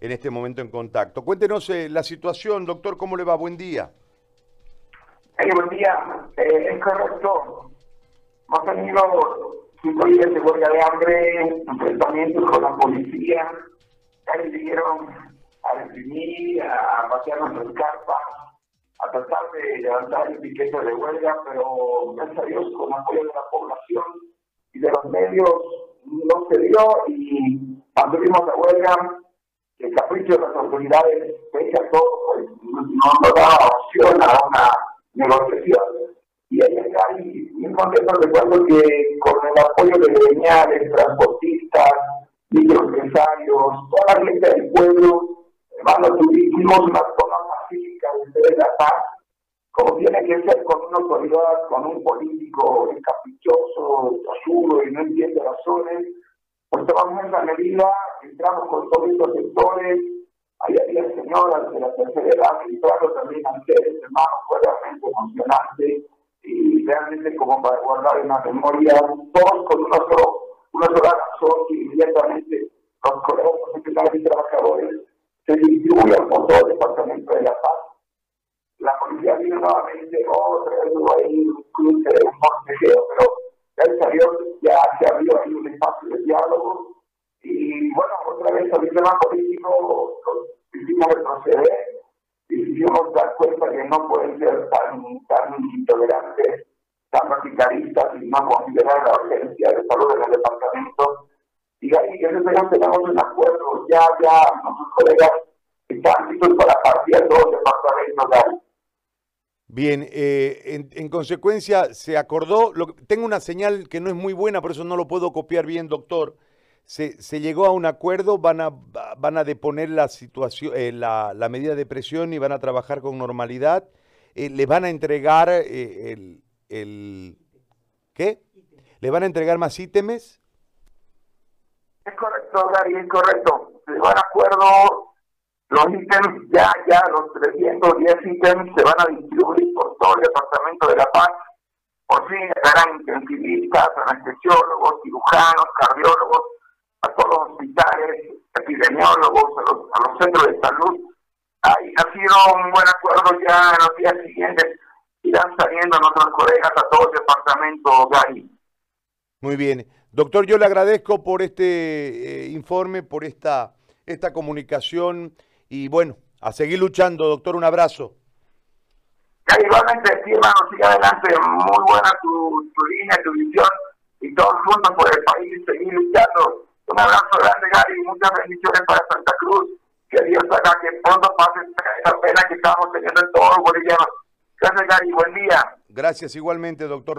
en este momento en contacto. Cuéntenos eh, la situación, doctor, ¿cómo le va? Buen día. buen día, eh, es correcto. Hemos tenido cinco días de huelga de hambre, enfrentamientos con la policía, ahí vinieron a reprimir, a pasear nuestras carpas, a tratar de levantar el piquete de huelga, pero gracias a Dios, con apoyo de la población y de los medios, no se dio y mantuvimos la huelga. El capricho de las autoridades, pese a todo, pues, no nos da opción a una negociación. Y ahí hay muy contento recuerdo que con el apoyo de gremiales, transportistas, microempresarios, toda la gente del pueblo, hermano, tuvimos una toma pacífica de la paz, como tiene que ser con una autoridad, con un político caprichoso, tosudo y no entiende razones, pues tomamos esa medida, entramos con todos estos sectores, ahí había señoras de la tercera edad, entrando también a ustedes, hermanos, fue realmente emocionante y realmente como para guardar en memoria, todos con una, solo, una sola inmediatamente los trabajadores se distribuyen por todo el Departamento de la Paz. La policía vino nuevamente otra vez, ahí un forcejeo, pero gracias a Dios ya se abrió ahí un espacio de diálogo y bueno, otra vez el tema político hicimos retroceder y hicimos dar cuenta que no pueden ser tan, tan intolerantes, tan radicalistas y no considerar la urgencia de salud en el departamento. Y ahí, gracias a Dios, tenemos un acuerdo, ya, ya, nuestros colegas están listos para partir todos los departamentos de ahí. Bien, eh, en, consecuencia se acordó, lo, tengo una señal que no es muy buena, por eso no lo puedo copiar bien, doctor. Se, se llegó a un acuerdo, van a, van a deponer la, situación, eh, la, la, medida de presión y van a trabajar con normalidad. Eh, le van a entregar el, el, ¿Qué? ¿Le van a entregar más ítems? Es correcto, Gary, es correcto. Se van a acuerdo los ítems, ya, ya, los 310 ítems se van a distribuir por todo el Departamento de la Paz. Por fin estarán intensivistas, anestesiólogos, cirujanos, cardiólogos, hospitales, epidemiólogos, a los, a los centros de salud. Hay, ha sido un buen acuerdo ya en los días siguientes. Irán saliendo nuestros colegas a todo el departamento, Gary. Muy bien. Doctor, yo le agradezco por este eh, informe, por esta, esta comunicación. Y bueno, a seguir luchando, doctor, un abrazo. Ya, igualmente, sí, hermano, sigue adelante. Muy buena tu, tu línea, tu visión. Y todos juntos por el país, seguir luchando. Un abrazo grande, Gary, muchas bendiciones para Santa Cruz. Que Dios haga que pronto pase esta pena que estamos teniendo en todos los bolivianos. Gracias, Gary. Buen día. Gracias igualmente, doctor